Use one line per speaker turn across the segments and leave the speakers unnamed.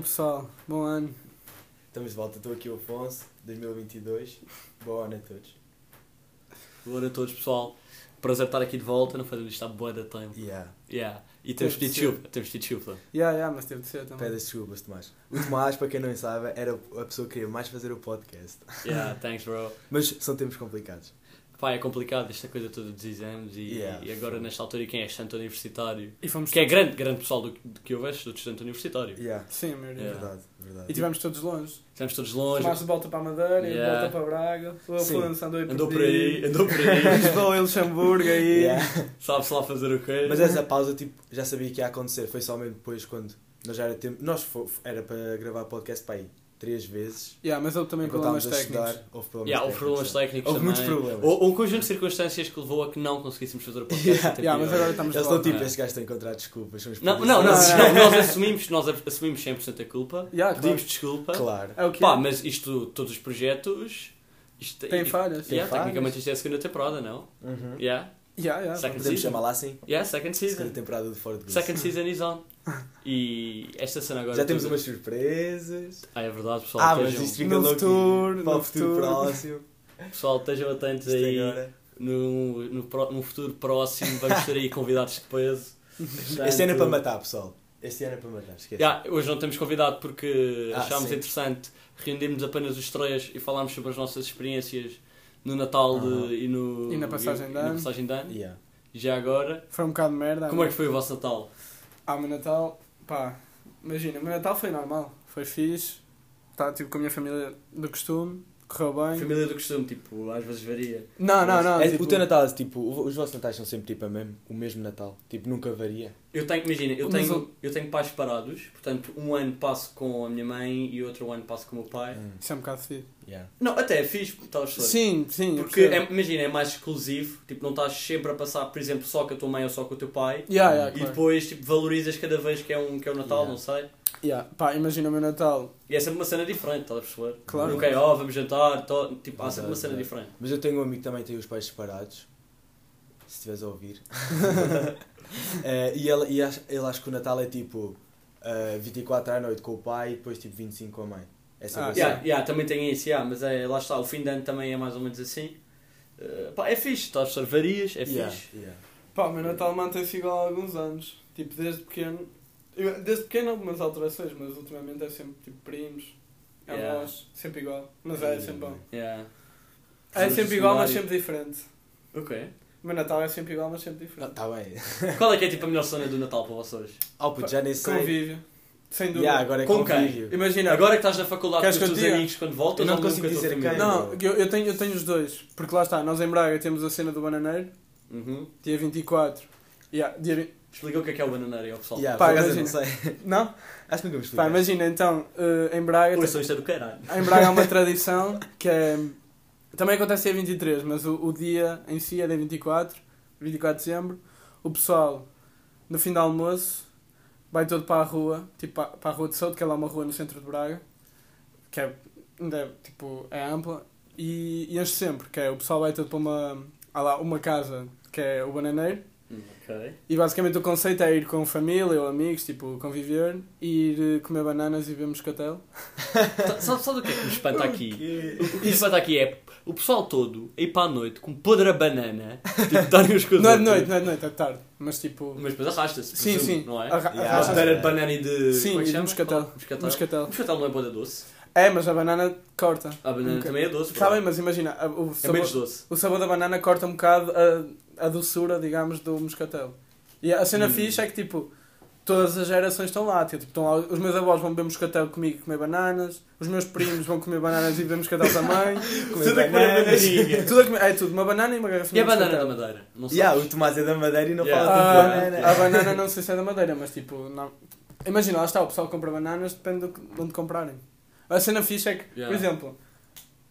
Bom
pessoal.
ano, pessoal. Bom ano.
Estamos de volta. Estou aqui o Afonso, 2022. Bom ano a todos.
Boa noite a todos pessoal. Prazer estar aqui de volta, não fazemos isto há boa da tempo.
Yeah.
Yeah. E temos tido
de
chuva. Temos tido chuva.
Yeah, yeah, mas teve de ser também.
Pede as desculpas, Tomás. O Tomás, para quem não sabe, era a pessoa que queria mais fazer o podcast.
Yeah, thanks bro.
Mas são tempos complicados.
Pá, é complicado esta coisa toda dos exames e,
Yeah.
e agora nesta altura e quem é estudante universitário.
E fomos
Que é grande, grande pessoal do, do que eu vejo, do estudante universitário.
Yeah.
Sim, a maioria.
Yeah.
Verdade, verdade.
E tivemos todos longe.
Estamos todos longe.
Tomaste de volta para a Madeira de
Yeah.
volta para Braga. O. Afonso andou aí
Andou por aí, andou por aí.
Lisboa e Luxemburgo aí.
Yeah.
Sabe-se lá fazer o quê?
Mas essa pausa, tipo, já sabia que ia acontecer. Foi somente depois quando nós já era tempo. Nós fo- era para gravar podcast para aí três vezes.
Yeah, mas houve também problemas técnicos.
estudar, houve problemas
Yeah, houve problemas
técnicos.
técnicos
Houve muitos problemas.
Ou, um conjunto de circunstâncias que levou a que não conseguíssemos fazer o podcast.
Yeah.
Yeah, mas agora estamos
Eles estão tipo, gajos têm que encontrar desculpas.
Não, não,
polícias.
nós,
Não, não.
nós assumimos, nós assumimos 100% a culpa.
Yeah, claro.
Pedimos desculpa.
Claro.
É o que
Pá,
é.
mas isto, todos os projetos. Isto,
Tem falhas.
Tem
Yeah,
falhas.
tecnicamente isto é a segunda temporada, não?
Uhum.
Yeah,
Yeah, yeah,
Second
Podemos
season.
chamar lá assim?
yeah, second
Segunda
season.
temporada de Fora de.
Second season is on. E esta cena agora.
Já temos
toda-
umas surpresas.
Ah, é verdade, pessoal.
Ah, mas
estejam,
isto fica
No
louco
futuro,
para
no
o futuro
futuro.
próximo.
pessoal, estejam atentos
Isto
aí.
agora.
No, no, futuro próximo vamos ter aí convidados de peso.
Este ano é para matar, pessoal. Este ano é para matar, esquece.
Yeah, hoje não temos convidado porque
Ah,
achámos
sim.
interessante reunirmos apenas os três e falarmos sobre as nossas experiências no Natal de- e, no,
E na passagem de
e na
ano.
passagem de ano.
Yeah.
E já agora,
Foi um bocado de merda.
como é que foi o vosso Natal?
Ah, o meu Natal, pá, imagina, o meu Natal foi normal, foi fixe, tá, tipo, com a minha família do costume, correu bem.
Família do costume, tipo, às vezes varia.
Não, não, não,
É,
tipo,
O teu Natal, tipo, os vossos Natais são sempre tipo a mesmo, o mesmo Natal. Tipo, nunca varia.
Eu tenho, imagina, eu tenho,
o-
eu tenho pais separados, portanto, um ano passo com a minha mãe e outro ano passo com o meu pai.
Hum,
Isso é um bocado fedido.
yeah.
Não, até é fixe, estás
Sim, sim, eu
Porque, é, imagina, é mais exclusivo, tipo, não estás sempre a passar, por exemplo, só com a tua mãe ou só com o teu pai.
Yeah, yeah,
E
claro.
depois, tipo, valorizas cada vez que é, um, que é o Natal,
Yeah.
não sei.
Yeah, pá, imagina o meu Natal,
E é sempre uma cena diferente, estás a perceber?
Claro.
Nunca é, ó, vamos jantar, tó- tipo, há sempre uma cena diferente.
Mas eu tenho um amigo que também tem os pais separados. Se estiveres a ouvir. Eh, e ele, e acho- ele acha que o Natal é tipo eh, 24 à noite com o pai e depois tipo 25 com a mãe. É sempre
Ah,
assim.
Yeah, yeah, também tem isso, yeah, mas é, lá está, o fim de ano também é mais ou menos assim. Uh, pá, é fixe, estás a? Varias, é
Yeah,
fixe.
yeah.
pá, o meu Natal mantém-se igual há alguns anos, tipo, desde pequeno, eu- desde pequeno algumas alterações, mas ultimamente é sempre, tipo, primos,
Yeah.
avós, sempre igual, mas é sempre bom.
Yeah.
É sempre igual, mas sempre diferente.
Ok.
O meu Natal é sempre igual, mas sempre diferente.
tá bem.
Qual é que é tipo a melhor cena do Natal para vocês?
Oh, puto, já nem sei.
Convívio, sem dúvida.
Yeah, agora é
Com quem?
convívio.
Imagina,
Agora que estás na faculdade
Queres
com os teus
diga?
amigos quando voltas,
Eu não consigo dizer quem.
Não, eu, eu, tenho, eu tenho os dois. Porque lá está, nós em Braga temos a cena do bananeiro,
Uhum.
dia 24. Yeah, dia 20...
Explica o que é que é o bananeiro aí ao pessoal.
Yeah,
Pá,
eu não
imagina.
sei.
Não?
Acho que nunca me
Pá, imagina então, eh, em Braga.
Oi, só isto é do caralho.
Em Braga há uma tradição que é. Também acontece dia 23, mas o, o dia em si é dia 24, 24 de dezembro. O pessoal, no fim do almoço, vai todo para a rua, tipo para, para a Rua de Souto, que é lá uma rua no centro de Braga, que é, ainda é, tipo, é ampla, e, e enche sempre, que é o pessoal vai todo para uma, há lá uma casa que é o bananeiro,
Hum, Ok.
e basicamente o conceito é ir com família ou amigos, tipo, conviver, e ir eh, comer bananas e ver moscatel.
Sabe, sabe o que é que me espanta aqui? O que me espanta aqui é o pessoal todo a ir para a noite com podre a banana, tipo, darem os coisas.
Não é de noite, não é de noite, é de tarde. Mas tipo.
Mas depois arrasta-se.
sim,
presumo,
sim.
Não é?
Arra-
Yeah.
Banana de banana e de.
Sim,
é
e de moscatel.
Moscatel.
Moscatel.
Moscatel não é boa doce.
É, mas a banana corta.
A banana
Um
também é doce.
Está
bro.
bem, mas imagina, o
É
sabor,
menos doce.
o sabor da banana corta um bocado a, a doçura, digamos, do moscatel. E a cena
Hum.
fixe é que tipo. Todas as gerações estão lá, tipo, estão lá, os meus avós vão beber moscatel comigo e comer bananas, os meus primos vão comer bananas e beber moscatel também,
Comer
Tudo a comer
bananas.
bananinha.
tudo a comer, é tudo, uma banana e uma
E
garrafinha
a
de
banana da madeira? Não sabes?
Yeah, o Tomás é da Madeira e não
Yeah.
fala de
Ah,
banana.
a banana não sei se é da madeira, mas tipo, não. Imagina, lá está, o pessoal compra bananas, depende de onde comprarem. A cena fixe é que,
Yeah.
por exemplo,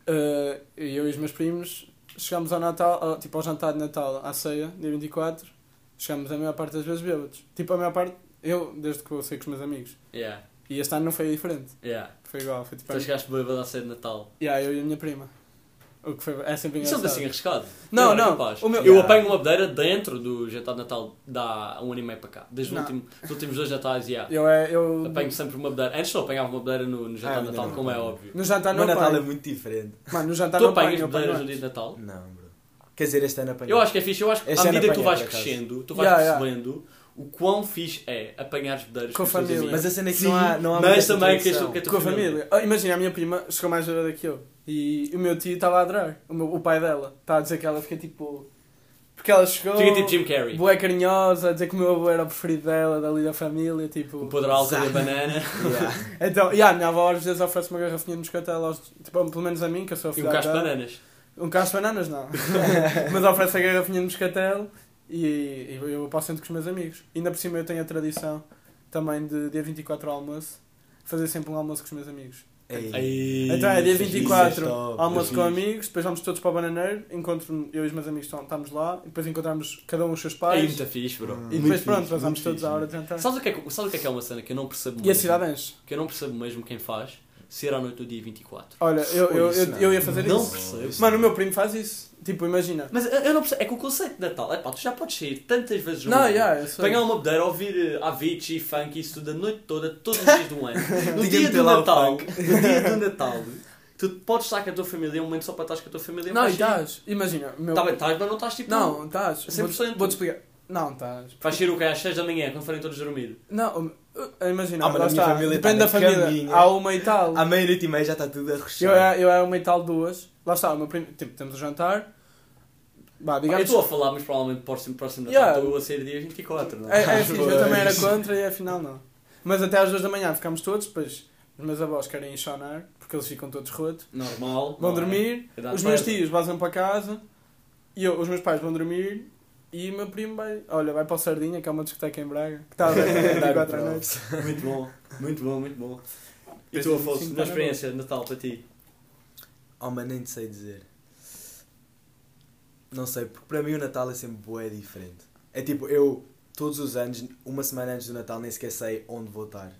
eh, eu e os meus primos chegamos ao Natal, ao- tipo ao jantar de Natal, à ceia, dia 24, chegamos a maior parte das vezes bêbados. Tipo, a maior parte, eu, desde que eu sei com os meus amigos.
Yeah,
E este ano não foi diferente,
yeah.
foi igual, foi tipo.
Tu chegaste bêbado à ceia de Natal.
Yeah, eu e a minha prima. O que foi, é sempre
Isso é
engraçado.
assim arriscado.
Não, não,
capaz.
o meu-
Eu
Yeah.
apanho uma bedeira dentro do jantar de Natal dá um ano e meio para cá. Desde o
Não.
último, os últimos dois Natais, yeah.
Eu, é, eu,
apanho sempre uma bedeira. Antes não apanhava uma bedeira no, no jantar
Ah,
de Natal,
não
como é
apanho.
óbvio.
no jantar não
Natal é muito diferente.
Mano, no jantar
Tu
não
apanhas bedeiras no dia de Natal?
Não, bro. Quer dizer, este ano apanhei.
Eu acho que é fixe. Eu acho que
Este
à medida que tu vais crescendo, tu vais
Yeah, yeah.
percebendo o quão fixe é apanhar as bedeiras
Com a família.
Mas a cena é que não há, não há
mas também que que é tu-
Com a família. Ah, imagina, a minha prima chegou mais velha que eu. E o meu tio estava a adorar. O, meu- o pai dela. Está a dizer que ela fica tipo. Porque ela chegou.
Fica tipo Jim Carrey.
Bué carinhosa, a dizer que o meu avô era o preferido dela, dali da família, tipo...
O podre alto e a
Exato.
banana.
Yeah.
Então, e a minha avó às vezes oferece uma garrafinha de moscatel, aos, tipo, pelo menos a mim, que eu sou
E um
filha
cacho de bananas.
Um cacho de bananas, não. Mas oferece a garrafinha de moscatel e, e eu passo sempre com os meus amigos. Ainda por cima eu tenho a tradição também de dia 24 ao almoço, fazer sempre um almoço com os meus amigos.
Ei.
Ei,
Então é dia
fixe.
24,
isso é top,
almoço
é
com amigos, depois vamos todos para o bananeiro, encontro eu e os meus amigos estamos lá, e depois encontramos cada um os seus
É
pais,
muito fixe, bro.
Hum.
e
Muito
depois pronto,
fixe,
vamos
muito
todos
fixe.
à hora de jantar.
Sabes o, que é, sabes o que é que é uma cena que eu não percebo
E a
mesmo?
cidade enche.
Que eu não percebo mesmo quem faz ser à noite do dia 24.
Olha, eu, eu,
Isso
eu,
não.
eu ia fazer
Não
isso.
percebo.
Mano, o meu primo faz isso. Tipo, imagina.
Mas eu não percebo. É que o conceito de Natal, é pá, tu já podes sair tantas vezes no
Não,
ano.
yeah, eu sei.
Apanhar uma bedeira, ouvir uh, Avicii, funk, isso tudo a noite toda, todos os dias do ano. No dia do Natal, no dia do Natal, tu podes estar com a tua família, um momento só para estar com a tua família.
Não, e estás. Imagina. Meu...
Tá bem, estás, mas não estás tipo.
Não, estás.
100%.
Vou- Vou-te explicar. Não, estás.
Vais sair o que às 6 da manhã, quando forem todos dormir.
Não, imagina.
Ah, mas
está.
família
Depende
tá
da família.
caminha.
Há uma e tal.
À meia-noite e meia já está tudo a
Eu,
rechear.
é- eu é uma e tal, duas. Lá está, o meu primo. Tipo, temos o jantar. Bah,
Eu
digamos.
estou a falar, mas provavelmente próximo, próximo Natal
Yeah.
estou a sair dia 24, não
É, é
que-
eu também era contra e afinal não. Mas até às duas da manhã ficamos todos, depois os meus avós querem enxonar, porque eles ficam todos rotos.
Normal.
Vão
não é?
dormir,
É
os meus tios vazam para casa, e eu, os meus pais vão dormir, e o meu primo vai, olha, vai para o Sardinha, que é uma discoteca em Braga, que está a ver 24 à noite.
Muito bom, muito bom, muito bom. E tu, Afonso, na experiência de Natal para ti?
Oh, mas nem te sei dizer. Não sei, porque para mim o Natal é sempre bué diferente. É tipo, eu todos os anos, uma semana antes do Natal, nem sequer sei onde vou estar.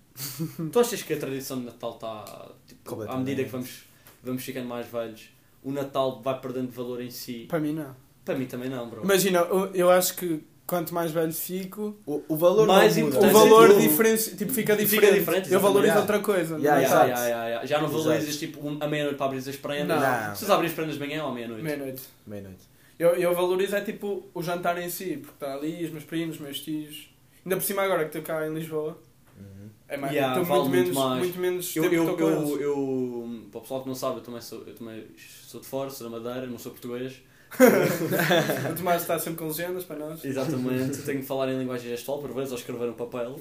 Tu achas que a tradição de Natal está, tipo, à medida que vamos, vamos ficando mais velhos, o Natal vai perdendo valor em si?
Para mim não.
Para mim também não, bro.
Imagina, eu, eu acho que quanto mais velho fico,
O, o valor
Mais
não muda.
o valor
é tudo.
diferenci- tipo, fica
Fica
diferente.
diferente,
eu valorizo
exatamente.
outra coisa. não
Yeah,
é?
Yeah, yeah, yeah, yeah. Já não valorizas tipo um- a meia-noite para abrir as prendas?
Não.
Vocês abrem as prendas de manhã ou à meia-noite?
Meia-noite.
Meia-noite.
Eu, eu valorizo é tipo o jantar em si, porque está ali os meus primos, os meus tios. Ainda por cima agora que estou cá em Lisboa,
Uhum.
é mais,
Yeah,
estou
vale
muito,
muito
menos,
mais.
muito menos
Eu,
tempo
eu,
que estou com
eu, eu, para o pessoal que não sabe, eu também sou, eu também sou de fora, sou da Madeira, não sou português.
O Tomás está sempre com legendas para nós.
Exatamente, tenho que falar em linguagem gestual, por vezes, ou escrever um papel.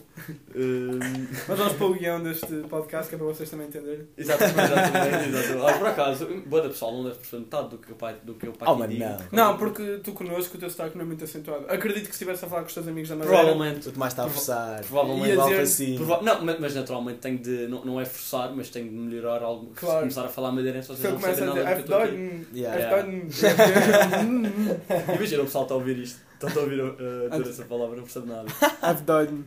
Hum,
Mas vamos para o guião deste podcast que é para vocês também entenderem.
exatamente, exatamente. exatamente. Ah, por acaso, boa da pessoal não deve perceber metade do que o pai, do que o pai
Oh, mas
diga.
não.
Não, porque tu connosco o teu sotaque não é muito acentuado. Acredito que se estivesse a falar com os teus amigos da Madeira.
Provavelmente.
O Tomás está a forçar.
provavelmente
dizer-
assim.
Prova- não, mas, naturalmente tenho de. Não, não é forçar, mas tenho de melhorar algo. Se
Claro.
começar a falar madeirense,
Se
vocês não
a
nada do que eu estou aqui.
F-Dog,
Yeah.
Imagina o pessoal está a ouvir isto. Está a ouvir uh, toda essa palavra, não percebe nada.
F-Dog.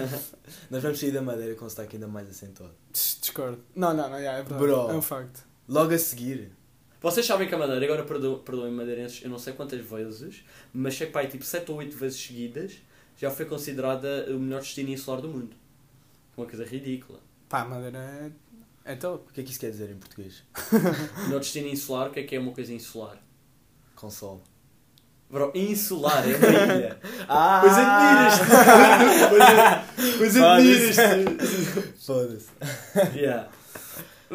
Nós vamos sair da madeira com o sotaque ainda mais acentuado.
Discordo. Não, não, não, yeah, é verdade.
Bro.
É um facto.
Logo a seguir.
Vocês sabem que a Madeira, agora perdo- perdoem-me madeirenses, eu não sei quantas vezes, mas sei que pai, tipo 7 ou 8 vezes seguidas, já foi considerada o melhor destino insular do mundo. Uma coisa ridícula.
Pá, Madeira é, é top.
O que é que isso quer dizer em português?
Melhor destino insular, o que é que é uma coisa insular?
Com sol.
Bro, insular é uma ilha.
Ah!
Pois admiras-te. Pois admiras-te.
Foda-se.
Yeah.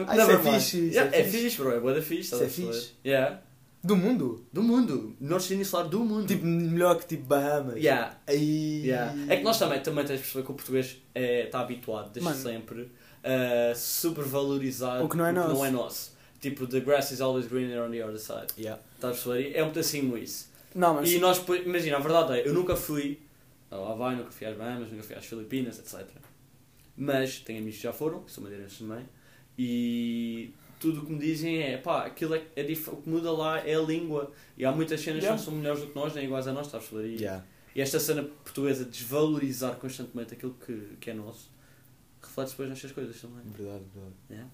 Ah, isso é fixe, isso
Yeah,
é
é
fixe.
fixe, bro. É boa da fixe.
Isso é fixe.
Yeah.
Do mundo?
Do mundo. Destino insular do mundo.
Tipo, melhor que tipo Bahamas.
Yeah.
Aí.
Yeah. É que nós também, também tens de perceber que o português é, está habituado desde
Mano.
sempre a supervalorizar
O que não é nosso.
Tipo, the grass is always greener on the other side.
Yeah.
Estás a perceber? É um pedacinho isso.
Não, mas.
E nós, imagina, a verdade é, eu nunca fui ao Havaí, nunca fui às Bahamas, nunca fui às Filipinas, etc. Mas tenho amigos que já foram, que são madeirenses também, e tudo o que me dizem é, pá, aquilo é, é dif- o que muda lá é a língua. E há muitas cenas
Yeah.
que não são melhores do que nós, nem iguais a nós, estás a perceber? E,
Yeah.
e esta cena portuguesa de desvalorizar constantemente aquilo que, que é nosso, reflete depois nestas coisas também.
Verdade, verdade.
Yeah.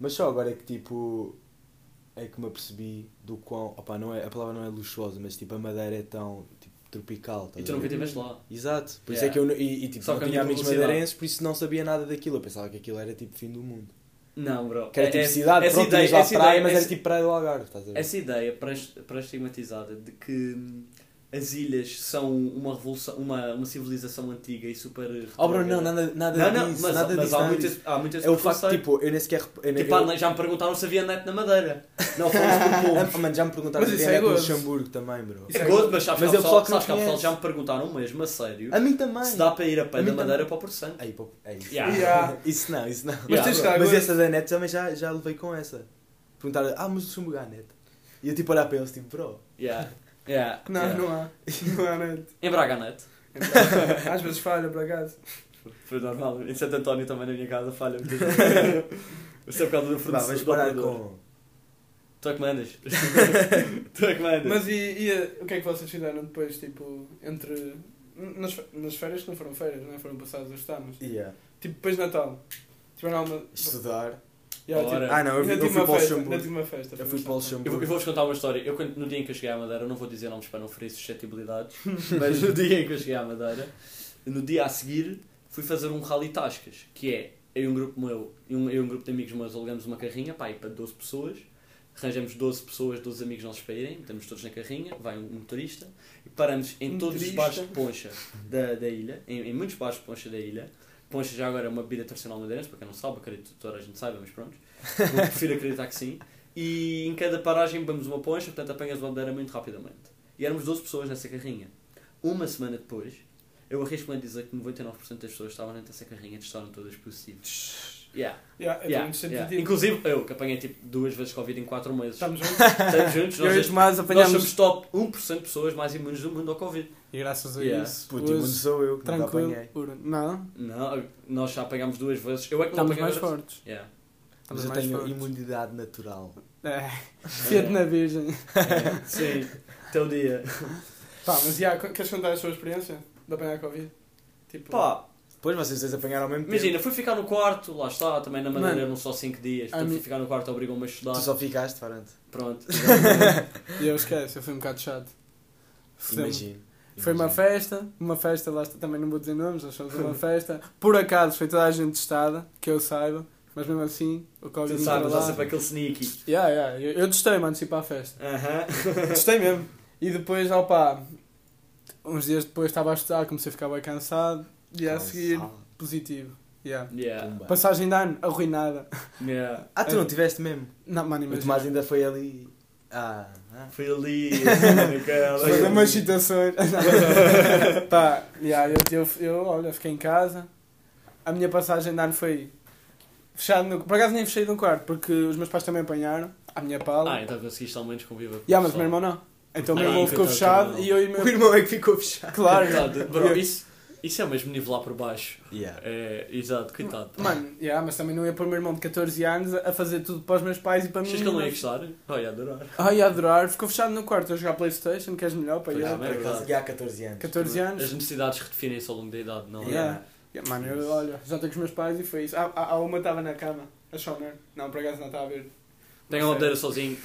Mas só agora é que tipo. é que me apercebi do quão. Opa, não é, a palavra não é luxuosa, mas tipo a madeira é tão tipo, tropical.
E
estás
tu nunca estiveste lá.
Exato, por isso
Yeah.
é que eu. não- E, e, tipo,
Só
não tinha amigos madeirenses, por isso não sabia nada daquilo. Eu pensava que aquilo era tipo fim do mundo.
Não, bro.
Que era tipo
É-
cidade,
essa
pronto,
ideia-
lá
essa
praia,
ideia-
mas era
essa-
tipo praia do Algarve, estás a ver?
Essa ideia pré- pré-estigmatizada de que as ilhas são uma revolução, uma, uma civilização antiga e super.
Oh, bro, não, nada, nada
não, não,
disso,
mas,
nada
mas
disso.
há,
nada
muitas,
disso.
há muitas
É o facto, tipo, eu nem sequer. Eu nem,
Tipo,
eu-
ah, já me perguntaram se havia net na Madeira. Não fomos por
Ah,
povos.
mano, já me perguntaram se tem
é
net no. Luxemburgo também, bro.
Isso
É gozo. mas sabes
Mas
que
é
há pessoal,
pessoal que não
sabes que há pessoal
conhece.
já me perguntaram mesmo, a sério,
A mim também.
se dá para ir a pé
A
da Madeira para o Porto Santo.
Aí, é isso.
Yeah.
Yeah.
Isso não, isso não.
Mas
Yeah,
Mas essa da net também já, já levei com essa. Perguntaram, ah, mas o Luxemburgo há net. E eu tipo olhar para eles, tipo, bro.
Yeah. Yeah.
Não,
yeah.
não há. Não há net.
Em Braga há net.
Então, às vezes falha, por acaso.
Foi normal. Em Santo António também na minha casa falha. Isso é por causa do
Vá,
fornecedor.
vamos
do
parar com.
Tu é que mandas. tu é que mandas.
Mas e, e a- o que é que vocês fizeram depois, tipo, entre... Nas, nas férias que não foram férias, não é? Foram passados os anos.
Yeah.
Tipo, depois de Natal. Tiveram alguma...
Estudar.
Yeah, tipo,
Ah, não, eu, eu fui para o Luxemburgo.
tive uma festa.
Eu
foi
fui para o
Natal.
Eu,
Luxemburgo.
eu vou-vos contar uma história. Eu, no dia em que eu cheguei à Madeira, eu não vou dizer nomes para não ferir suscetibilidades, mas no dia em que eu cheguei à Madeira, no dia a seguir, fui fazer um rally tascas, que é eu e um grupo meu, eu, um- eu e um grupo de amigos meus alugamos uma carrinha, pá, para 12 pessoas, arranjamos 12 pessoas, 12 amigos nossos para irem, metemos todos na carrinha, vai um motorista, e paramos em todos os bares de poncha da, da ilha, em, em muitos bares de poncha da ilha. Poncha já agora é uma bebida tradicional madeirense, para quem não sabe, acredito que toda a gente saiba, mas pronto. Eu prefiro acreditar que sim. E em cada paragem bebemos uma poncha, portanto apanhas uma bandeira muito rapidamente. E éramos 12 pessoas nessa carrinha. Uma semana depois, eu arrisco-me a dizer que 99% das pessoas estavam dentro dessa carrinha testaram todas positivas. Yeah,
Yeah, eu
yeah, yeah. Inclusive eu, que apanhei tipo duas vezes Covid em 4 meses.
Estamos juntos.
Estamos juntos,
Eu
nós,
Tomás
nós somos top 1% de pessoas mais imunes do mundo ao Covid.
E graças a
Yeah.
isso.
Puto,
hoje,
sou eu que
tranquilo.
apanhei.
puro. Não,
Não, nós já apanhámos duas vezes. Eu é que não
estamos
apanhei
mais fortes.
Yeah.
Estamos
Mas eu
mais
tenho
fortes.
imunidade natural.
É. Fiat na Virgem.
É, sim, teu dia.
Pá, mas já, queres contar a sua experiência de apanhar Covid? Tipo,
Pá,
Depois vocês dois apanharam ao mesmo tempo.
imagina, fui ficar no quarto, lá está, também na Madeira
Mano,
eram só 5 dias. Portanto,
mim-
fui ficar no quarto obrigou-me a estudar.
Tu só ficaste, Farante.
Pronto.
e eu esqueço, eu fui um bocado chato.
Imagino.
Foi uma festa, uma festa, lá está, também não vou dizer nomes, nós fomos uma festa. Por acaso foi toda a gente testada, que eu saiba, mas mesmo assim, o Covid
Tu sabes,
lá.
sempre aquele sneaky.
Yeah, yeah, eu, eu testei-me antes de ir para a festa.
Aham.
Testei mesmo. E depois, opá, uns dias depois estava a estudar, comecei a ficar bem cansado, e a seguir, positivo. Yeah.
Yeah.
Passagem de ano, arruinada.
Yeah.
Ah, tu não tiveste mesmo?
Não, mano,
O
imagina.
Tomás ainda foi ali. Ah, ah.
Foi ali, naquela.
Foi umas situações. Pá, yeah, eu, eu, eu, olha, fiquei em casa. A minha passagem de ano foi fechado no. Por acaso nem fechei no quarto, porque os meus pais também apanharam. A minha pala.
Ah, então conseguiste ao menos conviver com
yeah, mas o
o
meu irmão não. Então o meu
Ah,
irmão ficou
coitado do
fechado e eu e o meu.
O irmão é que ficou fechado.
Claro.
Bro, isso, isso é mesmo nivelar por baixo.
Yeah.
É, exato, coitado.
Mano, yeah, mas também não ia pôr o meu irmão de 14 anos a fazer tudo para os meus pais e para mim.
Achas que ele não ia gostar? Oh, ia adorar.
Ai, ia adorar. Ficou fechado no quarto a jogar Playstation, queres melhor para ele?
é, é
acaso,
verdade.
já há 14 anos.
14
As
anos.
necessidades redefinem-se ao longo da idade, não é?
Yeah. Yeah, Mano, eu, olha, já estou com os meus pais e foi isso. Ah, ah, uma estava na cama, a choner. Não, por acaso não estava a ver.
Tenho uma bandeira sozinho.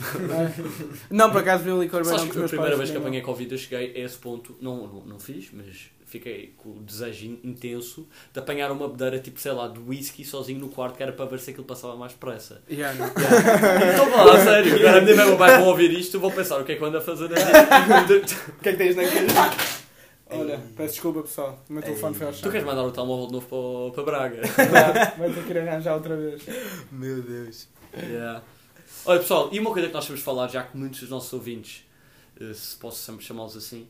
Não, por acaso vi o licor
Sabes
verão com
que a primeira vez que
não.
apanhei Covid eu cheguei a esse ponto, não, não, não fiz, mas fiquei com o desejo in- intenso de apanhar uma bedeira tipo, sei lá, de whisky sozinho no quarto que era para ver se aquilo passava mais depressa.
Yeah, não.
Então vá lá, sério, agora a minha mãe vai ouvir isto, vou pensar o que é que eu ando a fazer.
O que é que tens naquele? Olha,
Ei.
peço desculpa pessoal, o meu telefone
Ei.
foi ao chão.
Tu queres mandar o telemóvel de novo para, para Braga?
Vai- Vai ter que ir arranjar outra vez.
Meu Deus.
Yeah. Olha pessoal, e uma coisa que nós temos falar, já que muitos dos nossos ouvintes, eh, se posso sempre chamá-los assim,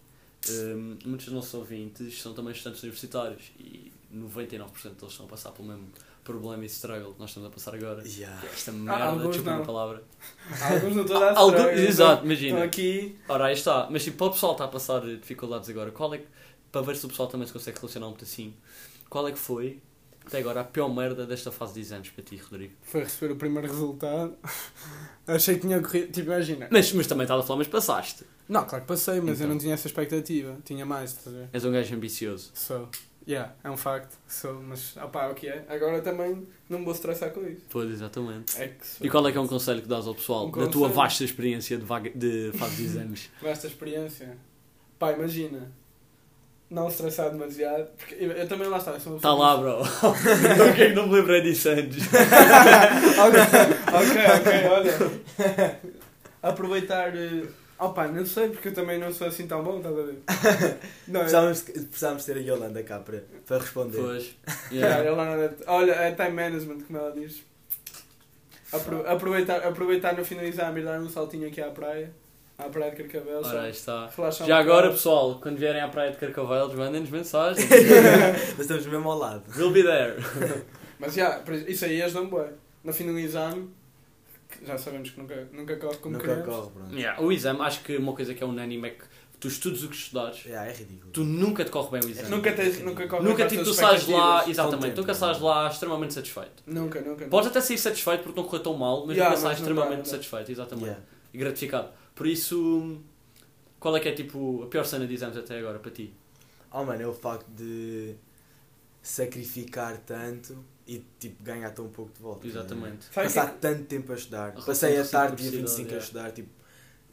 eh, muitos dos nossos ouvintes são também estudantes universitários e 99% deles estão a passar pelo mesmo problema e struggle que nós estamos a passar agora.
Yeah.
Que é Esta merda,
alguns
desculpa a
não.
palavra.
Alguns não estou a dar
Algum- Exato,
Estão
imagina.
aqui.
Ora, aí está. Mas tipo, para o pessoal que está a passar dificuldades agora, qual é que, para ver se o pessoal também se consegue relacionar um pedacinho, qual é que foi, até agora, a pior merda desta fase de exames para ti, Rodrigo?
Foi receber o primeiro resultado. Achei que tinha corrido. Tipo, imagina.
Mas, mas também estava a falar, mas passaste.
Não, claro que passei, mas eu
Então.
não tinha essa expectativa. Tinha mais, estás a ver?
És um gajo ambicioso.
Sou. Yeah, é um facto. Sou, mas, opá, o que é? Agora também não me vou estressar com isso.
Pois, exatamente.
É
E qual é que é um conselho que dás ao pessoal
Um
da tua vasta experiência de, vaga, de fase de exames?
Esta experiência. Pá, imagina. Não estressar demasiado. Porque eu, eu também lá está.
Está Tá lá, bro. Por que é não me lembrei disso antes?
ok, ok, olha. Aproveitar. Opa, não sei, porque eu também não sou assim tão bom, estás a ver? Não, eu-
Precisávamos, precisávamos ter a Yolanda cá para, para responder.
Pois.
Yeah, não é- olha, é time management, como ela diz. Apro- aproveitar, aproveitar no exame e dar um saltinho aqui à praia. À praia de Carcavel.
Ora, está.
um
Já agora,
bocado.
pessoal, quando vierem à praia de Carcavelos, mandem-nos mensagens.
Nós estamos mesmo ao lado.
We'll be there.
Mas já, por isso- aí ajudam bem. No fim do exame, já sabemos que nunca, nunca corre como
Nunca
queremos.
corre, pronto.
Yeah, O exame, acho que uma coisa que é unânime é que tu estudes o que estudares,
Yeah, é ridículo.
tu nunca te corre bem o exame.
Nunca, tens, nunca corre
Nunca tipo, tu sais lá, exatamente,
Contente,
nunca sais lá extremamente satisfeito.
Nunca, nunca.
Podes até sair satisfeito porque não correu tão mal, mas
Yeah,
nunca sais
não
extremamente
dá, não.
satisfeito, exatamente.
Yeah.
E gratificado. Por isso, qual é que é tipo a pior cena de exames até agora para ti?
Oh mano, é o facto de sacrificar tanto e tipo ganhar tão pouco de volta.
Exatamente.
Sabe
Passar
que-
tanto tempo a estudar.
A
Passei a tarde dia
reciprocidade,
25 a
é.
estudar, tipo,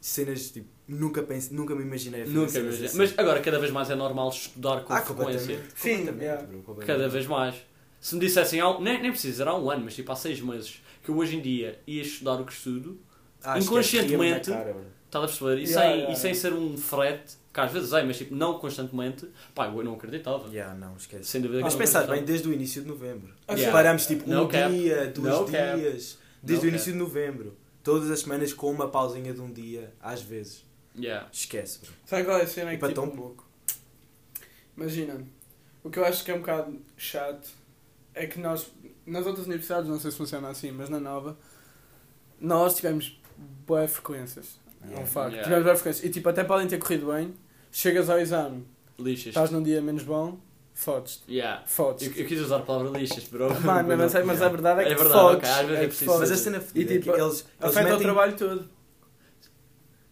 cenas tipo, nunca pensei, nunca me imaginei a fazer
Nunca imagino.
assim.
Mas agora cada vez mais é normal estudar com
ah,
frequência.
Sim,
completamente,
yeah.
bro, completamente.
Cada vez mais. Se me dissessem, um- nem, nem precisa dizer há um ano, mas tipo há seis meses, que eu hoje em dia ia estudar o que estudo,
Ah,
inconscientemente- estás a perceber? E,
Yeah,
sem,
yeah,
e sem ser um frete, que às vezes é, mas tipo, não constantemente, pá, eu não acreditava.
Yeah, não, esquece.
Sem dúvida que
Mas
não
pensar bem, desde o início de novembro.
Yeah.
Paramos tipo
No
um
cap.
dia, dois
No cap.
dias, desde
No
o início de novembro. Todas as semanas com uma pausinha de um dia, às vezes.
Yeah.
Esquece, bro.
Sabe qual é a cena
E
que
para
tipo,
tão pouco.
Imagina, o que eu acho que é um bocado chato é que nós, nas outras universidades, não sei se funciona assim, mas na nova, nós tivemos boas frequências. É um facto.
Yeah.
Tivemos boas frequências. E tipo, até podem ter corrido bem, chegas ao exame,
Lixas.
estás num dia menos bom, fodes-te.
Yeah.
Fodes.
Eu, eu quis usar a palavra lixas, bro.
Mano, mas, mas a verdade é que
É verdade,
fodes.
ok, às vezes é
te
preciso
fodes.
Mas a cena
E,
é
tipo,
que eles, eles
Afeta o
metem,
trabalho todo.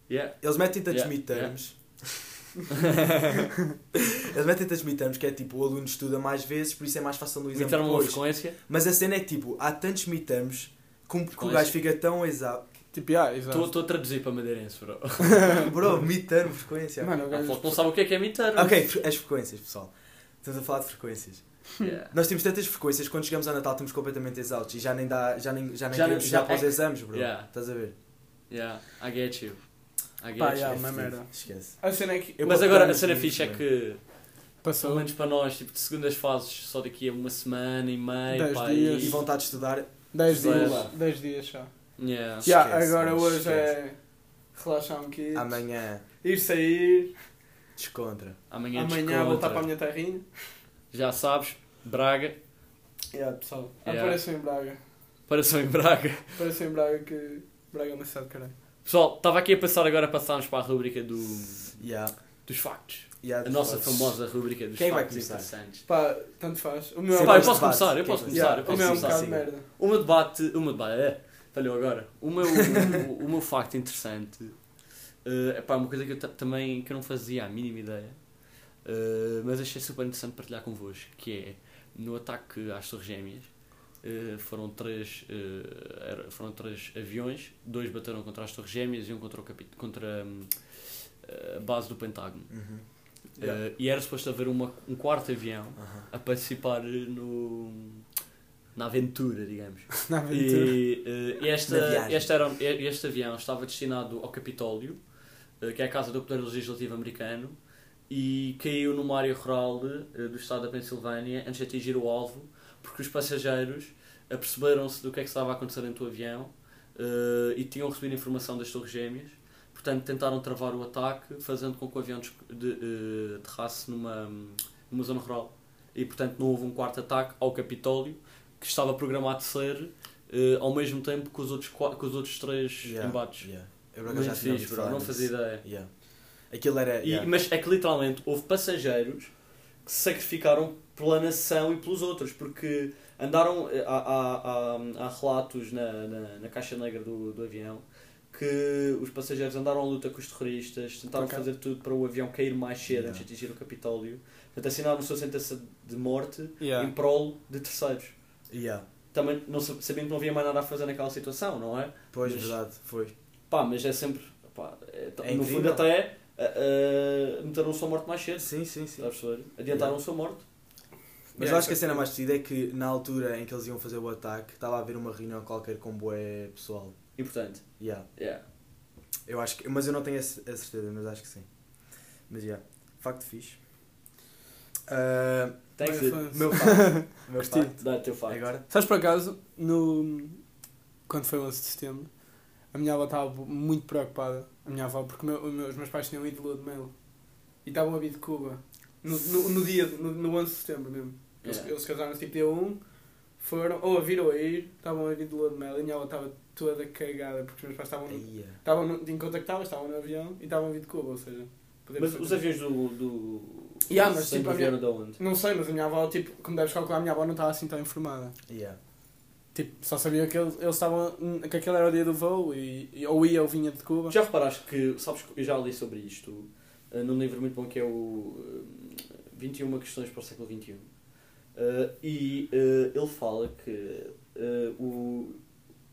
Yeah.
eles metem tantos
Yeah,
midterms. eles metem tantos midterms que é tipo, o aluno estuda mais vezes, por isso é mais fácil no exame depois. Mas a cena é que tipo, há tantos midterms que, que o gajo fica tão exausto.
Tipo, ah, exato.
Estou a traduzir para madeirense, bro.
Bro, midterm, frequência.
Mano,
Há
gajo...
pessoal que não sabe o que é que é.
Ok, as frequências, pessoal. Estamos a falar de frequências.
Yeah.
Nós temos tantas frequências quando chegamos ao Natal estamos completamente exaustos e já nem dá, já nem, já nem
Já
queremos já
já
para os
é-
exames, bro.
Yeah.
Estás a ver?
Yeah, I get you. I get
Pá,
you.
yeah, uma merda.
Esquece.
A cena é que
Eu
Mas agora a cena fixe é que, pelo
passou
menos para nós, tipo, de segundas fases, só daqui a uma semana e meia,
Dez
pá,
dias.
E
e...
vontade de estudar,
10
Zero.
dias. 10 dias só.
Yeah.
Já,
Esquece,
agora hoje
esquece.
é relaxar um bocadinho.
amanhã
Ir sair.
descontra.
Amanhã,
Amanhã
descontra.
voltar para a minha terrinha.
Já sabes, Braga,
Yeah, pessoal.
Yeah.
Apareçam em Braga.
paração em Braga.
Apareçam em Braga que Braga é uma cidade de caralho.
Pessoal, estava aqui a pensar agora passarmos para a rubrica do,
Yeah.
dos factos.
Yeah,
A nossa famosa rubrica dos
Quem vai
factos
começar?
interessantes.
Pá, tanto faz. O meu
Sim,
é
Pá, eu posso começar, eu posso começar,
Yeah,
eu
o
posso
meu é um
começar.
bocado de merda.
Meu debate, meu debate, é, falhou agora. O meu, o, o meu facto interessante é pá, uma coisa que eu ta- também que eu não fazia a mínima ideia, eh, mas achei super interessante partilhar convosco, que é no ataque às Torres Gêmeas eh, foram três eh, foram três aviões, dois bateram contra as Torres Gêmeas e um contra, o capit contra hum, a base do Pentágono.
Uhum.
Yeah.
Eh, e era suposto haver uma, um quarto avião a participar no, na aventura, digamos.
Na aventura.
E,
Na
esta, este, era, este avião estava destinado ao Capitólio, eh, que é a casa do Poder Legislativo americano, e caiu numa área rural eh, do estado da Pensilvânia antes de atingir o alvo, porque os passageiros aperceberam-se do que é que estava a acontecer dentro do avião e tinham recebido informação das Torres Gêmeas. Portanto, tentaram travar o ataque, fazendo com que o avião de, aterrasse numa, numa zona rural. E, portanto, não houve um quarto ataque ao Capitólio, que estava programado ser eh, ao mesmo tempo que os outros, que os outros três
Yeah,
embates.
yeah. Eu
Muito
já
fixe, bro, não fazia ideia.
Yeah. Aquilo era.
E-
yeah.
mas é que literalmente houve passageiros que se sacrificaram pela nação e pelos outros, porque andaram. eh, Há, há, há, há relatos na, na, na caixa negra do, do avião que os passageiros andaram à luta com os terroristas, tentaram fazer tudo para o avião cair mais cedo
Yeah.
antes de atingir o Capitólio, Portanto, assinaram a sua sentença de morte
Yeah.
em prol de terceiros.
Yeah.
Também não, sab- sabendo que não havia mais nada a fazer naquela situação, não é?
Pois,
Mas-
verdade, foi.
Pá, mas é sempre. Pá, é-
É
no
incrível.
fundo, até uh, meteram a sua morte mais cedo.
Sim, sim, sim.
Adiantaram a sua morte.
Mas
Yeah,
eu acho que a cena mais decidida é que na altura em que eles iam fazer o ataque, estava a haver uma reunião qualquer com bué pessoal.
Importante.
Yeah.
Yeah.
Eu acho que, mas eu não tenho a ce- a certeza, mas acho que sim. Mas yeah, facto fixe. Ah,
Thanks,
meu facto. meu facto.
Dá o teu facto.
Agora?
Sabes por acaso, no... quando foi o 11 de setembro, a minha avó estava muito preocupada. A minha avó, porque meu- os meus- pais tinham ido de lua de mel. E estavam a vir de Cuba. No, no, no dia, no, no 11 de setembro mesmo. Eles,
Yeah.
eles casaram tipo dia 1, foram, ou a vir ou a ir, estavam a vir de lua de mel. E a minha avó estava toda cagada, porque os meus pais estavam,
é.
estavam no, incontactáveis, estavam no avião e estavam a vir de Cuba, ou seja...
Mas os aviões do. do...
Yeah, mas tipo, a minha-
de onde?
Não sei, mas a minha avó, tipo, como deves calcular, a minha avó não estava assim tão informada.
Yeah.
Tipo, só sabia que eles, eles estavam. que aquele era o dia do voo e, e- ou ia ou vinha de Cuba.
Já reparaste que. Sabes que eu já li sobre isto uh, num livro muito bom que é o. Uh, 21 questões para o século XXI. Uh, e uh, ele fala que o,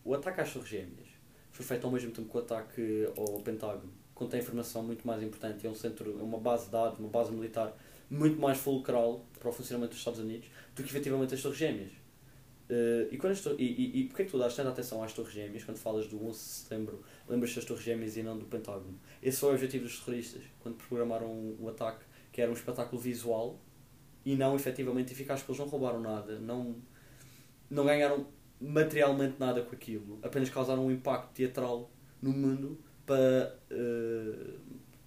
o ataque às Torres Gêmeas foi feito ao mesmo tempo que o ataque ao Pentágono. Contém informação muito mais importante. É um centro, é uma base de dados, uma base militar muito mais fulcral para o funcionamento dos Estados Unidos do que efetivamente as Torres Gêmeas. Uh, e, quando as tor- e, e, e porquê é que tu dás tanta atenção às Torres Gêmeas quando falas do 11 de setembro? Lembras-te das Torres Gêmeas e não do Pentágono? Esse foi o objetivo dos terroristas quando programaram o ataque, que era um espetáculo visual e não efetivamente eficaz, porque eles não roubaram nada, não, não ganharam materialmente nada com aquilo, apenas causaram um impacto teatral no mundo para, uh,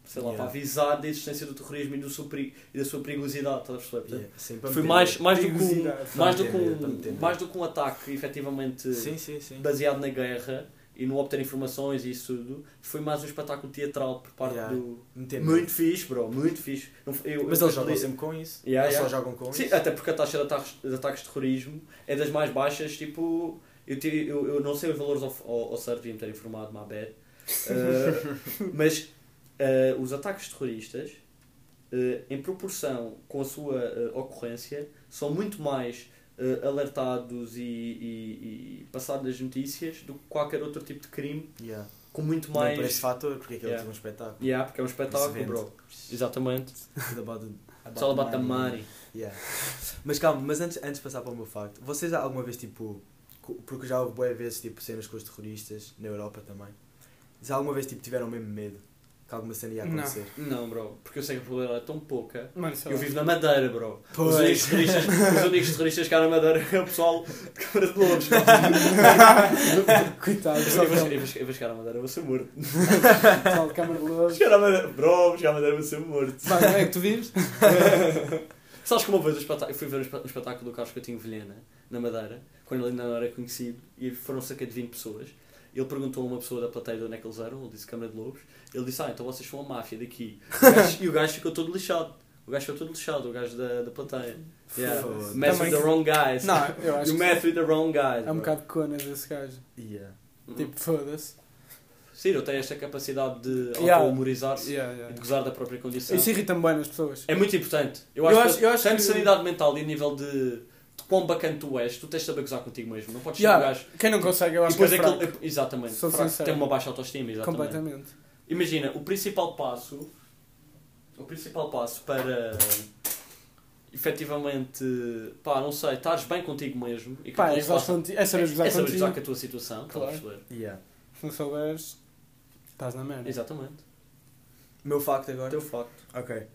sei lá,
Yeah.
para avisar da existência do terrorismo e, do seu peri- e da sua perigosidade, estás a perceber? Portanto,
Yeah. Sim,
Foi mais, mais, do que um, mais, do que um, mais do que um ataque efetivamente
Sim, sim,
baseado na guerra e no obter informações e isso tudo, foi mais um espetáculo teatral por parte
Yeah.
do.
Medo.
Muito fixe, bro, muito fixe. Eu-
Mas
eu
eles jogam sempre com isso.
Yeah,
eles
yeah.
só jogam com
Sim,
isso.
até porque a taxa de ataques, de ataques de terrorismo é das mais baixas, tipo. Eu, eu, eu não sei os valores ao, ao, ao certo, devia-me ter informado, my bad. Uh, mas uh, os ataques terroristas, uh, em proporção com a sua ocorrência, são muito mais alertados e, e, e passados nas notícias do que qualquer outro tipo de crime,
Yeah.
com muito
Não é
mais.
por esse fator, porque aquilo
Yeah.
é um espetáculo.
Yeah, porque é um espetáculo, bro. Exatamente.
It's
It's all about the money.
Yeah. Mas calma, mas antes, antes de passar para o meu facto, vocês alguma vez, tipo, porque já houve boas vezes, tipo, cenas com os terroristas, na Europa também, já alguma vez, tipo, tiveram mesmo medo que alguma cena ia acontecer?
Não, bro, porque eu sei que a probabilidade é tão pouca.
Mano,
Eu vivo na Madeira, bro. Os
Pois.
únicos terroristas, os únicos terroristas que há na Madeira é o pessoal de Câmara de Lobos.
Coitado,
Eu vou,
de-
eu vou- eu vou chegar à Madeira, vou ser morto.
pessoal de Câmara de Lobos.
chegar à Madeira, bro, vou chegar à Madeira, vou ser morto.
Vai, não é que tu vives?
Sabes que uma vez o espetáculo, eu fui ver o espetáculo do Carlos Coutinho Vilhena, na Madeira, quando ele ainda não era conhecido, e foram cerca de 20 pessoas. Ele perguntou a uma pessoa da plateia de onde é que eles eram, ele disse Câmara de Lobos. Ele disse, ah, então vocês são a máfia daqui. O gajo- e o gajo ficou todo lixado. O gajo ficou todo lixado, o gajo da, da plateia. Yeah. Mess
Também
with the wrong guys.
Não, eu acho
You mess with the wrong guys.
é um bocado conas esse gajo.
Yeah.
Tipo, foda-se.
Ciro tem esta capacidade de
Yeah.
auto-humorizar-se
Yeah,
e
yeah.
de gozar da própria condição.
Isso irrita-me bem nas pessoas.
É muito importante. Eu
Eu
acho,
acho-
que,
eu acho
tanto
que-
sanidade mental e a nível de quão bacana tu és, tu tens de saber gozar contigo mesmo. Não podes ser
Yeah,
um gajo.
Quem não consegue, eu acho que é fraco.
aquele- exatamente.
Sou
fraco,
sincero.
tem uma baixa autoestima, exatamente.
Completamente.
Imagina, o principal passo, o principal passo para efetivamente, pá, não sei, estares bem contigo mesmo e que
Pá,
não
é,
se
gozar
faça-
contigo- é saber
é
gozar
saber
contigo.
gozar com a tua situação, estás a
Claro.
perceber?
Yeah.
Se não souberes, estás na merda.
Exatamente.
Meu facto agora?
Teu facto.
Ok.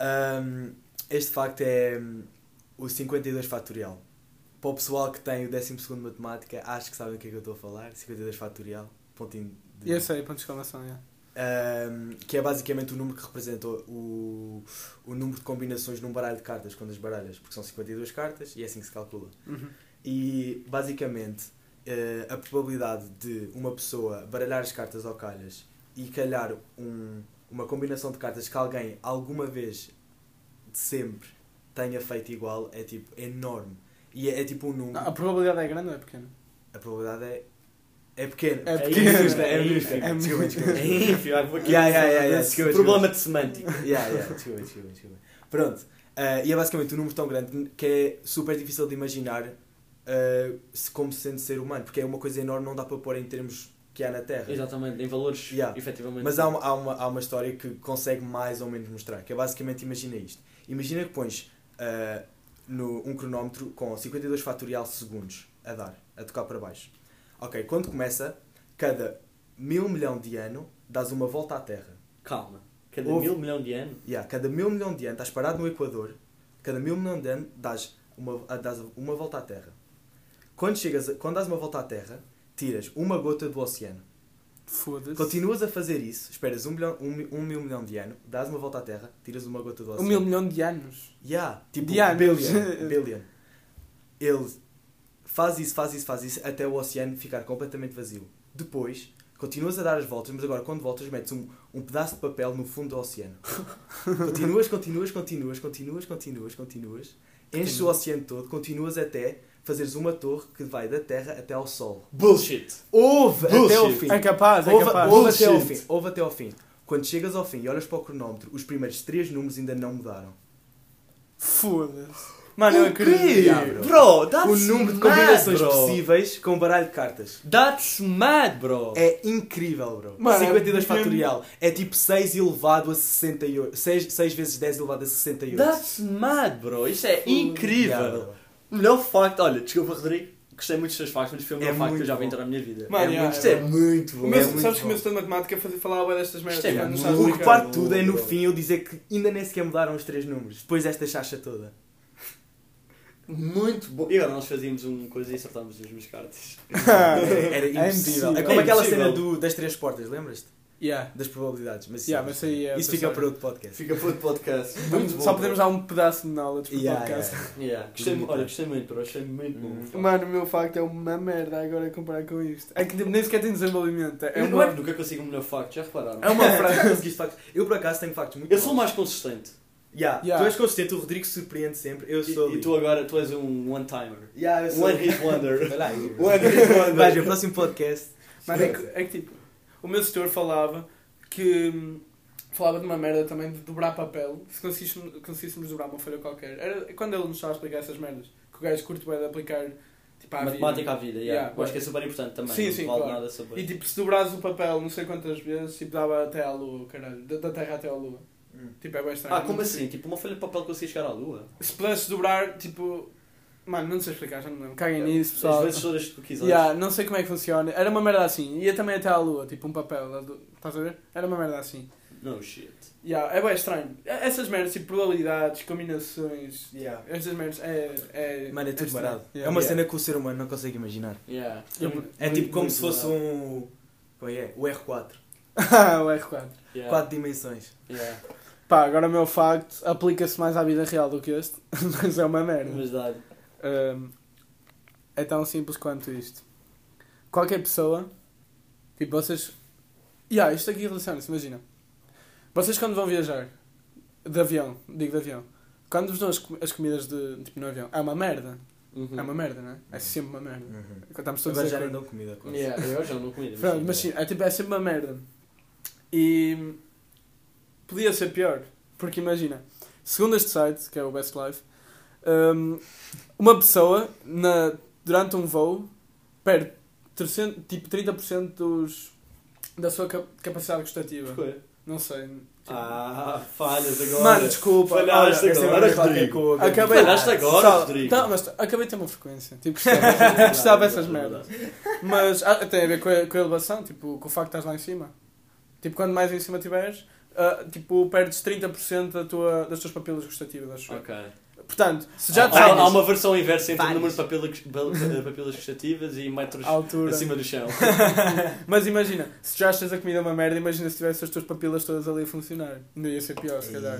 Um, este facto é o 52 fatorial. Para o pessoal que tem o 12 matemática, acho que sabem o que é que eu estou a falar. 52 fatorial. Pontinho de...
Eu sei, ponto de exclamação, é.
Um, que é basicamente o número que representa o, o número de combinações num baralho de cartas quando as baralhas, porque são 52 cartas e é assim que se calcula.
Uhum.
E basicamente eh, a probabilidade de uma pessoa baralhar as cartas ao calhas e calhar um, uma combinação de cartas que alguém alguma vez de sempre tenha feito igual é tipo enorme. E é, é tipo um número.
A probabilidade é grande ou é pequena?
A probabilidade é. É pequena.
É
É
pequena.
é. É ínfimo, vou aqui-
Yeah, yeah, yeah, yeah, desculpa,
Problema de semântica.
Yeah, yeah, desculpa, desculpa, desculpa. Pronto. Ah, e é basicamente um número tão grande que é super difícil de imaginar se, como sendo ser humano, porque é uma coisa enorme, não dá para pôr em termos que há na Terra.
Exatamente, em valores,
Yeah.
efetivamente.
Mas há uma, há, uma, há uma história que consegue mais ou menos mostrar, que é basicamente, imagina isto. Imagina que pões ah, no, um cronómetro com 52 fatorial segundos a dar, a tocar para baixo. Ok, quando começa, cada mil milhão de ano dás uma volta à Terra.
Calma. Cada
Houve-
mil milhão de anos.
Yeah, cada mil milhão de anos, estás parado no Equador, cada mil milhão de anos dás uma, dás uma volta à Terra. Quando, chegas a- quando dás uma volta à Terra, tiras uma gota do oceano.
Foda-se.
Continuas a fazer isso, esperas um, milhão, um, um mil milhão de anos, dás uma volta à Terra, tiras uma gota do
Um
oceano.
mil milhão de anos.
Yeah, tipo
De anos.
billion, billion. Ele faz isso, faz isso, faz isso, até o oceano ficar completamente vazio. Depois, continuas a dar as voltas, mas agora quando voltas metes um, um pedaço de papel no fundo do oceano. continuas, continuas, continuas, continuas, continuas, continuas, enches o oceano todo, continuas até fazeres uma torre que vai da Terra até ao Sol.
Bullshit.
Ouve até ao fim.
É capaz, é
Ouve,
capaz.
ouve até ao fim. Ouve até ao fim. Quando chegas ao fim e olhas para o cronómetro, os primeiros três números ainda não mudaram.
Foda-se. Mano, eu
O
acredito.
Yeah, bro.
Bro, that's
o número de
mad,
combinações
bro.
possíveis com um baralho de cartas.
That's mad, bro.
É incrível, bro.
Mano,
52
é-
fatorial. É tipo 6 elevado a 68. 6, 6 vezes 10 elevado a 68.
That's mad, bro. Isto é incrível.
Yeah, bro.
O melhor facto, olha, desculpa, Rodrigo. Gostei muito dos teus factos, mas foi o melhor
É
facto que eu já vi
bom.
entrar na minha vida.
Mano,
é
yeah,
muito,
Isto é
bom.
muito bom.
meu,
É muito
sabes que o meu estudo de matemática fazia- falava destas merdas.
É
sabes
O que parte de tudo é no fim eu dizer que ainda nem sequer mudaram os três números. Depois desta chacha toda.
Muito bom. E agora nós fazíamos uma coisa e acertámos as minhas cartas.
Era
É
impossível.
impossível.
É como
É
aquela
impossível.
cena do, das três portas, lembras-te?
Yeah.
Das probabilidades. Mas,
Yeah, mas aí é
isso fica para outro podcast.
Fica para outro podcast.
Vamos- Só podemos dar um pedaço de knowledge para o
Yeah,
podcast.
yeah.
Yeah. Gostei, mu- olha, gostei muito, bro. Achei muito bom.
Hum.
Mano, o meu facto é uma merda agora comparar com isto. É que tipo, nem sequer tem desenvolvimento. É
Eu
uma,
não nunca consigo um melhor facto, já repararam?
é uma frase.
Conseguiste factos. Eu por acaso tenho factos muito
Eu sou
bons.
mais consistente.
Yeah,
Yeah.
Tu és consistente, o Rodrigo surpreende sempre. Eu
E,
sou.
e
ali.
tu agora, tu és um one-timer.
Yeah, eu sou.
One hit wonder.
Vai lá, aí.
One hit wonder.
Vais, o próximo podcast.
Mano, é que, é que tipo, o meu setor falava que falava de uma merda também de dobrar papel. Se conseguíssemos, conseguíssemos dobrar uma folha qualquer. Era quando ele nos estava a explicar essas merdas. Que o gajo curte bem de aplicar tipo, à
Matemática à
vida.
vida, yeah.
Yeah,
Eu acho que é super importante também.
Sim,
não
sim,
vale
claro.
nada saber.
E tipo, se dobrares o papel não sei quantas vezes, tipo, dava até à lua, caralho. Da, da Terra até à lua.
Hum.
Tipo, é bem estranho.
ah, como assim? Tipo, uma folha de papel que conseguia chegar à lua?
Se pudesses dobrar, tipo. Mano, não sei explicar, já não me lembro. Caguem nisso,
As
pessoal.
vezes todas que tu quiseres.
Yeah, não sei como é que funciona. Era uma merda assim. Ia também até à lua, tipo um papel. Estás a ver? Era uma merda assim.
No shit.
Yeah, é bem estranho. Essas merdas, tipo probabilidades, combinações.
Yeah.
Essas merdas é. é
Mano, é tudo
estranho.
marado.
Yeah.
É uma
Yeah.
cena que o ser humano não consegue imaginar.
Yeah.
Eu-
É
Muito,
tipo como se fosse um. Como é é? O R4.
Ah, o R4.
Yeah.
Quatro dimensões.
Yeah.
Pá, agora o meu facto aplica-se mais à vida real do que este, mas é uma merda.
Mas dá.
Ahm, é tão simples quanto isto. Qualquer pessoa, tipo vocês. Yeah, isto aqui relaciona-se, imagina. Vocês quando vão viajar de avião, digo de avião, quando vos dão as, com- as comidas de, tipo, no avião, é uma merda.
Uhum.
É uma merda, não é? É sempre uma merda. Estamos todos a
já dão comida quase.
Yeah, eu já não comi.
Pronto, mas sim, é, tipo, é sempre uma merda. E podia ser pior, porque imagina, segundo este site, que é o Best Life, hum, uma pessoa na, durante um voo perde 300, tipo 30% dos, da sua cap- capacidade gustativa.
Porquê?
Não sei. tipo-
Ah, falhas agora.
Mano, desculpa.
Falhaste
olha,
é
agora,
qualquer
Rodrigo.
Acabei-
Falhaste agora,
Só-
Rodrigo.
Não, mas acabei de ter uma frequência. Tipo, gostava, gostava dessas merdas. Mas ah, tem a ver com a, com a elevação, tipo, com o facto de estás lá em cima. Tipo, quanto mais em cima tiveres, ah, tipo, perdes 30% da tua, das tuas papilas gustativas, acho.
Ok.
Portanto, se já
há, há, uma versão inversa entre o número de papilas, bel- papilas gustativas e metros
a altura.
acima do chão.
Mas imagina, se já achas a comida uma merda, imagina se tivesse as tuas papilas todas ali a funcionar. Ainda ia ser pior, se calhar.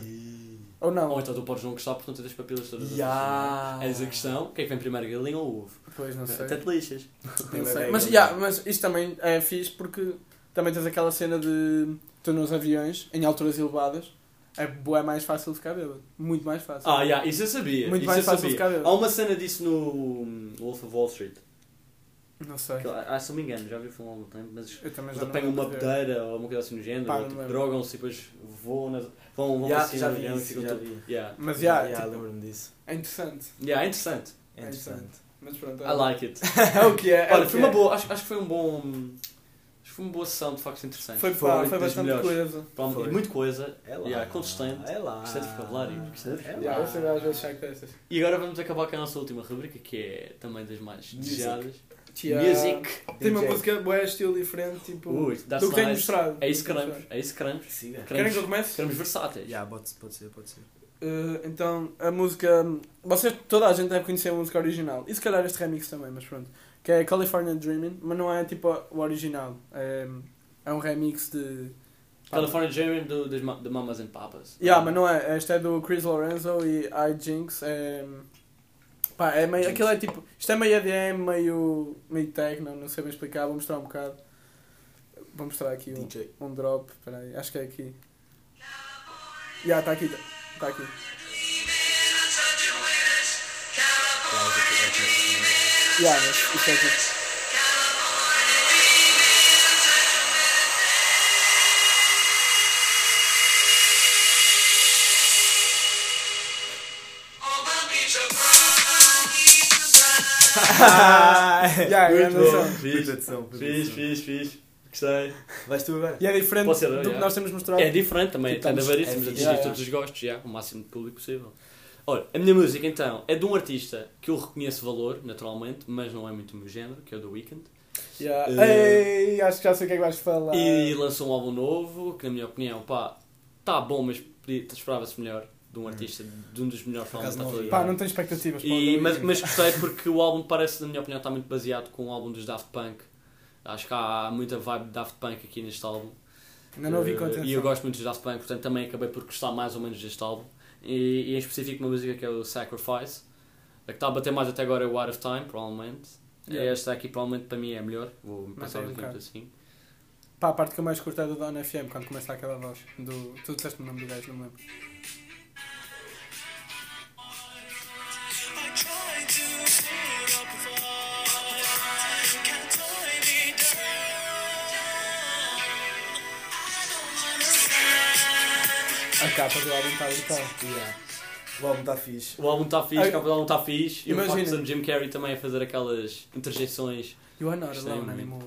Ou não.
Ou então tu podes não gostar porque não tens as papilas todas a
Ya.
funcionar. Eis a questão, quem é que vem primeiro, galinha ou ovo?
Pois, não sei.
Até te lixas.
Não sei.
Bem,
Mas, yeah, mas isto também é fixe porque também tens aquela cena de tu nos aviões, em alturas elevadas, é, bué mais fácil de ficar bêbado. Muito mais fácil.
Ah, yeah, isso eu sabia.
Muito
isso
mais fácil
sabia.
de ficar bêbado.
Há uma cena disso no hum, Wolf of Wall Street.
Não sei.
Ah, se não me engano, já vi o filme há algum tempo, mas eles apanham uma pedeira ou uma coisa assim no género,
Pá,
ou, tipo, drogam-se e depois voam, nas, vão, vão
Já,
assim
já
no
vi
avião e
isso,
ficam
já
tudo-
vi.
Yeah.
Mas já,
yeah,
tipo,
lembro-me disso.
é interessante.
Yeah, é interessante.
É
É
interessante.
Mas pronto.
I like it.
É o que é. é
Olha, foi uma
é.
boa, acho, acho que foi um bom. Acho que foi uma boa sessão, de facto interessante.
Foi,
Foi das
foi bastante
melhores.
coisa.
Provavelmente-
Foi.
Muito coisa.
É lá.
Yeah, consistente.
É lá.
Gostei de vocabulário, gostei de
É lá.
às vezes dessas.
E agora vamos acabar com a nossa última rubrica, que é também das mais
Music.
desejadas.
Tia-
Music.
Tem uma
DJ.
música boa, estilo diferente, tipo,
Ui,
do que tenho mostrado.
É isso que queremos. É isso que queremos.
Mostrado. Querem que eu comece?
Queremos versáteis.
Yeah, pode, pode ser, pode ser.
Uh, então, a música. Vocês, toda a gente deve conhecer a música original. E se calhar este remix também, mas pronto. Que é California Dreaming, mas não é tipo o original. É, é um remix de.
California Dreaming do, das ma- de Mamas and Papas.
Yeah, mas não é. Este é do Chris Lorenzo e I Jinx. É, pá, é meio, aquilo é tipo. Isto é meio EDM, meio, meio techno, não sei bem explicar. Vou mostrar um bocado. Vou mostrar aqui um, um drop. Peraí, acho que é aqui. Já, está aqui. Está aqui. Yeah, isto é tipo. Yeah,
Muito bom. Fiz, fiz, fiz, fiz. Gostei.
Vais tu agora?
E é diferente
Pode ser,
do que
yeah.
nós temos mostrado.
É diferente também,
Tipo,
é
isso, mas
fixe.
atingir
Yeah,
todos os gostos, já, o máximo de público possível. Olha, a minha música então é de um artista que eu reconheço valor, naturalmente, mas não é muito o meu género, que é o The Weeknd.
Yeah.
Eh,
Ei, acho que já sei o que é que vais falar.
E lançou um álbum novo, que na minha opinião, pá, está bom, mas esperava-se melhor. De um artista, de um dos melhores álbuns da atualidade.
Pá, não tenho expectativas
E, mas, mas gostei porque o álbum parece, na minha opinião, está muito baseado com o álbum dos Daft Punk. Acho que há muita vibe de Daft Punk aqui neste álbum.
Ainda não ouvi com atenção.
E eu gosto muito dos Daft Punk, portanto também acabei por gostar mais ou menos deste álbum. E, e em específico uma música que é o Sacrifice. A que está a bater mais até agora é o Out of Time, provavelmente.
Yeah.
Esta aqui provavelmente para mim é a melhor. Vou passar
um bocado.
assim.
Pá, a parte que eu mais curto é do Don FM, quando começa aquela voz. Do... Tu disseste o nome do gajo, não me lembro. A capa do álbum está brutal.
Yeah. O álbum está fixe.
O álbum está fixe, a capa do álbum está fixe. E o
imagina.
facto de Jim Carrey também a fazer aquelas interjeições.
You are not alone anymore.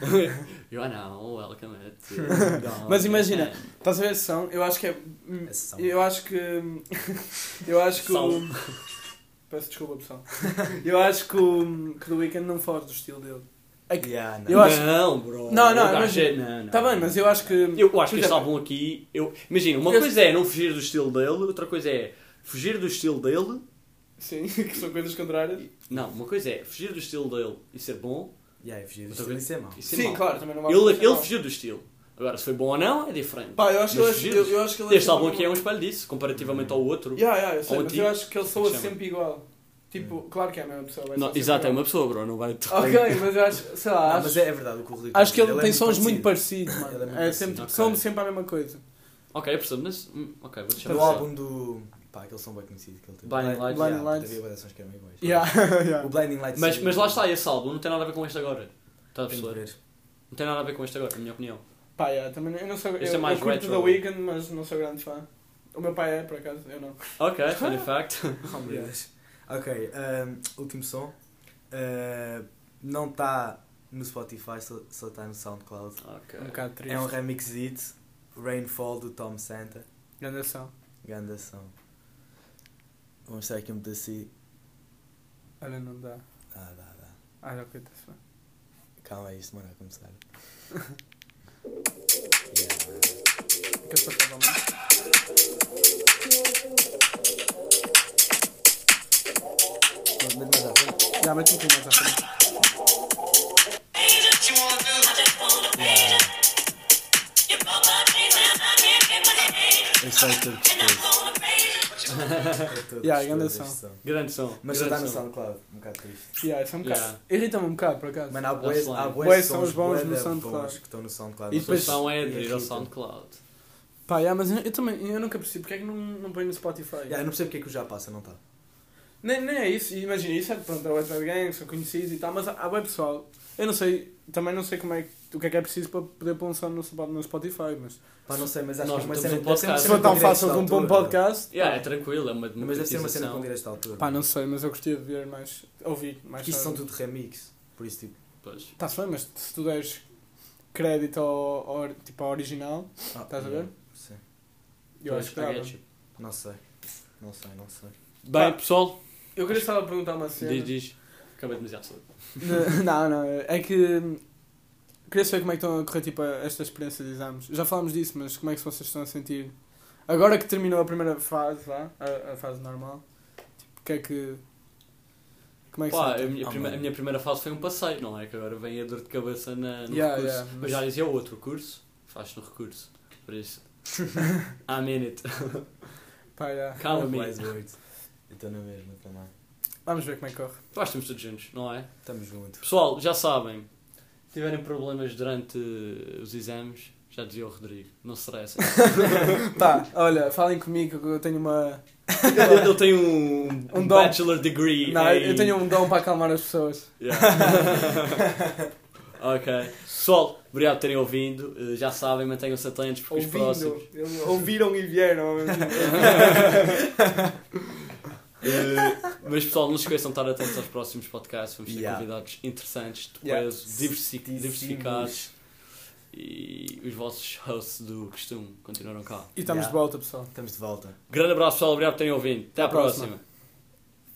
you are now welcome Dawn
Mas imagina. Estás a ver a sessão? Eu acho que é.
sessão.
Eu acho que. Eu acho que. o-. Peço desculpa, pessoal. Eu acho que o, que o Weekend não foge do estilo dele. É que-
Yeah, não.
Eu acho-
Não, bro.
Não, não,
é- não, não.
Tá bem, mas eu acho que.
Eu acho que este álbum aqui. Eu, imagina, uma
Eu-
coisa é não fugir do estilo dele, outra coisa é fugir do estilo dele.
Sim, que são coisas contrárias.
Não, uma coisa é fugir do estilo dele e ser bom,
Yeah, eu fugir
Outra
isso é mau.
e ser
Sim,
mau.
claro, também não
Ele, ele
mal.
fugiu do estilo. Agora, se foi bom ou não, é diferente.
Pá, eu acho que
Mas
ele,
fugiu.
eu, eu acho que ele
Este álbum aqui é um espelho disso, comparativamente ao outro.
Yeah, yeah, eu sei, mas
antigo.
eu acho que ele soa
é
sempre igual. Tipo, claro que é a mesma pessoa. vai
Não, exato, é uma pessoa, bro, não vai.
Ok, mas eu acho, sei lá,
Não,
acho,
mas é, é verdade o que o Rodrigo
acho que ele,
diz.
tem
é
sons muito
parecido.
parecidos,
Ele é
mano.
muito
É
parecido.
sempre,
Ok.
são sempre a mesma coisa.
Ok, eu percebo, mas. hum, Ok, vou deixar
No
passar.
álbum do. Pá, aquele som bem conhecido que ele teve.
Blinding Lights.
Blinding
Yeah,
Lights.
Havia sons que eram iguais.
Yeah, yeah.
O Blinding Lights.
Mas, mas lá está, esse álbum não tem nada a ver com este agora. Estás a perceber? Não tem nada a ver com este agora, na minha opinião.
Pá, yeah, também, eu não sou, eu,
Este é mais
eu curto. The Weeknd, mas não sou grande fã. O meu pai é, por acaso, eu não.
Ok, funny fact.
Oh, meu Deus. Ok, um, último som. Uh, não está no Spotify, só está no SoundCloud.
Ok.
Um bocado triste.
É um remix hit, Rainfall do Tom Santa.
Grande ação.
Ganda som. Vou mostrar aqui um pedacinho.
Olha, não dá.
Ah, dá, dá.
Ah, ok, está-se bem.
Calma aí, isto demora a começar. yeah.
Queres
Mas mais à frente.
Já, mete um pouquinho mais à frente.
É todo gostoso. É todo
Yeah,
este
som.
Grande som.
Mas só está
grande
no. SoundCloud, um bocado triste.
Yeah, isso é um bocado.
Yeah.
Irrita-me um bocado, por acaso.
Mano, há boas, há
sons bons no SoundCloud.
que estão no SoundCloud.
E
A
mas
depois-
solução é aderir ao. SoundCloud.
Pá, yeah, mas eu, eu também eu nunca percebi porque é que não, não põe no Spotify.
Yeah, eu não percebo porque é que o já passa, não está.
Nem, nem é isso, imagina, isso é pronto, é o Wet Gang, são conhecidos e tal, mas há bem pessoal. Eu não sei, também não sei como é, que- o que é que é preciso para poder pôr um som no, no Spotify, mas
Pá, não sei, mas acho
Nós
que é uma cena,
um podcast.
se
cena
for tão fácil
de
como pôr um podcast,
Yeah, é tranquilo, é uma
Mas deve ser uma cena com direitos de autor.
pá, não sei, mas eu gostaria de ver mais, ouvir mais.
Porque isto são tudo remix. Por isso, tipo.
Pois.
Está-se bem, mas se tu deres crédito ao, ao, tipo, ao original,
Ah,
Estás a ver?
Sim.
eu acho que.
Não sei. Não sei, não sei.
Bem, pessoal,
Eu queria só perguntar uma cena.
diz, diz. Acabei de demasiado cedo.
Não, não, é que hum, queria saber como é que estão a correr tipo, esta experiência de exames. Já falámos disso, mas como é que vocês estão a sentir? Agora que terminou a primeira fase, vá, a, a fase normal, tipo, o que é que. Como é que
Pá, a minha,
Ah, mano.
a minha primeira fase foi um passeio, não é? Que agora vem a dor de cabeça na, no
Yeah,
recurso.
yeah,
Mas
mas-
já dizia o outro, curso, faz no recurso. Por isso. I'm in it.
Pá, yeah.
Calma, me.
Mais. Eu estou na mesma também.
Vamos ver como é que corre.
Eu acho que estamos todos juntos, não é?
Estamos juntos.
Pessoal, já sabem, se tiverem problemas durante os exames, já dizia o Rodrigo, não se stressem.
Pá, olha, falem comigo que eu tenho uma.
ele, ele tem um,
Um
um
dom.
bachelor degree.
Não,
em-
eu tenho um dom para acalmar as pessoas.
Yeah. ok. Pessoal, obrigado por terem ouvido. Uh, Já sabem, mantenham-se atentos porque os próximos.
Ouviram e vieram.
Uh, mas pessoal, não se esqueçam de estar atentos aos próximos podcasts. Vamos ter
Yeah.
convidados interessantes, de
Yeah.
peso, diversificados. E os vossos hosts do costume continuaram cá.
E estamos
Yeah.
de volta, pessoal.
Estamos de volta.
Grande abraço, pessoal. Obrigado por terem ouvido. Até à
Até à próxima.
próxima.